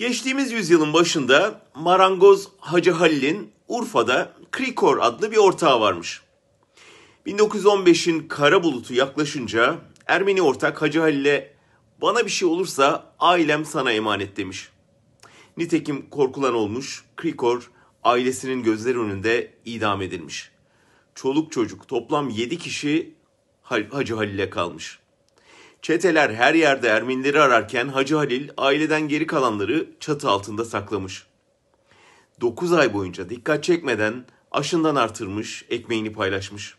Geçtiğimiz yüzyılın başında marangoz Hacı Halil'in Urfa'da Krikor adlı bir ortağı varmış. 1915'in kara bulutu yaklaşınca Ermeni ortak Hacı Halil'e bana bir şey olursa ailem sana emanet demiş. Nitekim korkulan olmuş Krikor ailesinin gözleri önünde idam edilmiş. Çoluk çocuk toplam 7 kişi Hacı Halil'e kalmış. Çeteler her yerde Ermenileri ararken Hacı Halil aileden geri kalanları çatı altında saklamış. 9 ay boyunca dikkat çekmeden aşından artırmış, ekmeğini paylaşmış.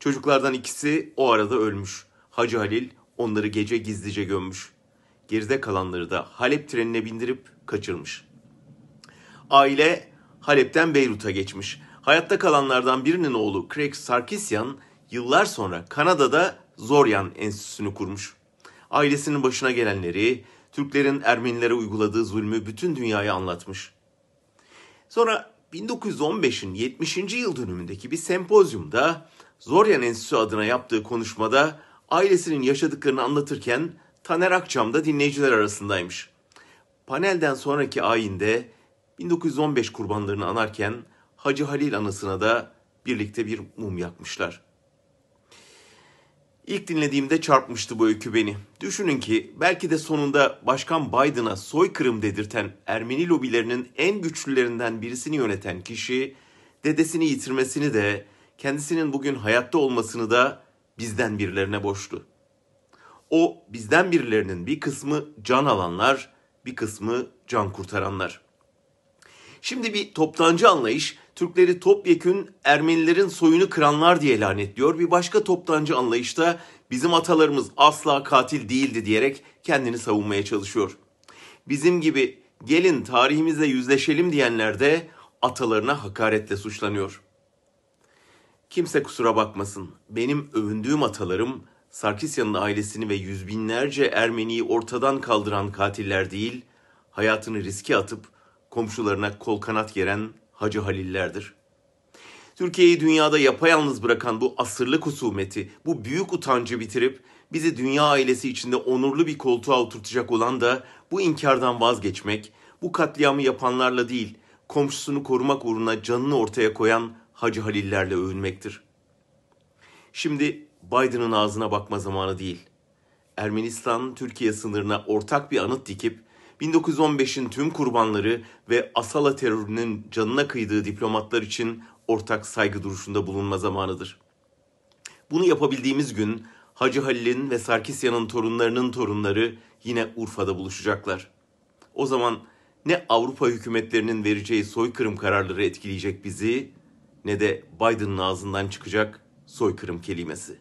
Çocuklardan ikisi o arada ölmüş. Hacı Halil onları gece gizlice gömmüş. Geride kalanları da Halep trenine bindirip kaçırmış. Aile Halep'ten Beyrut'a geçmiş. Hayatta kalanlardan birinin oğlu Craig Sarkisyan yıllar sonra Kanada'da Zoryan Enstitüsü'nü kurmuş. Ailesinin başına gelenleri, Türklerin Ermenilere uyguladığı zulmü bütün dünyaya anlatmış. Sonra 1915'in 70. yıl dönümündeki bir sempozyumda Zoryan Enstitüsü adına yaptığı konuşmada ailesinin yaşadıklarını anlatırken Taner Akçam da dinleyiciler arasındaymış. Panelden sonraki ayinde 1915 kurbanlarını anarken Hacı Halil anısına da birlikte bir mum yakmışlar. İlk dinlediğimde çarpmıştı bu öykü beni. Düşünün ki belki de sonunda Başkan Biden'a soykırım dedirten Ermeni lobilerinin en güçlülerinden birisini yöneten kişi dedesini yitirmesini de kendisinin bugün hayatta olmasını da bizden birilerine borçlu. O bizden birilerinin bir kısmı can alanlar, bir kısmı can kurtaranlar. Şimdi bir toptancı anlayış Türkleri topyekün Ermenilerin soyunu kıranlar diye lanetliyor. Bir başka toptancı anlayışta bizim atalarımız asla katil değildi diyerek kendini savunmaya çalışıyor. Bizim gibi gelin tarihimizle yüzleşelim diyenler de atalarına hakaretle suçlanıyor. Kimse kusura bakmasın. Benim övündüğüm atalarım Sarkisyan'ın ailesini ve yüz binlerce Ermeniyi ortadan kaldıran katiller değil, hayatını riske atıp komşularına kol kanat geren Hacı Halillerdir. Türkiye'yi dünyada yapayalnız bırakan bu asırlık husumeti, bu büyük utancı bitirip bizi dünya ailesi içinde onurlu bir koltuğa oturtacak olan da bu inkardan vazgeçmek, bu katliamı yapanlarla değil, komşusunu korumak uğruna canını ortaya koyan Hacı Halillerle övünmektir. Şimdi Biden'ın ağzına bakma zamanı değil. Ermenistan Türkiye sınırına ortak bir anıt dikip 1915'in tüm kurbanları ve Asala terörünün canına kıydığı diplomatlar için ortak saygı duruşunda bulunma zamanıdır. Bunu yapabildiğimiz gün Hacı Halil'in ve Sarkisyan'ın torunlarının torunları yine Urfa'da buluşacaklar. O zaman ne Avrupa hükümetlerinin vereceği soykırım kararları etkileyecek bizi ne de Biden'ın ağzından çıkacak soykırım kelimesi.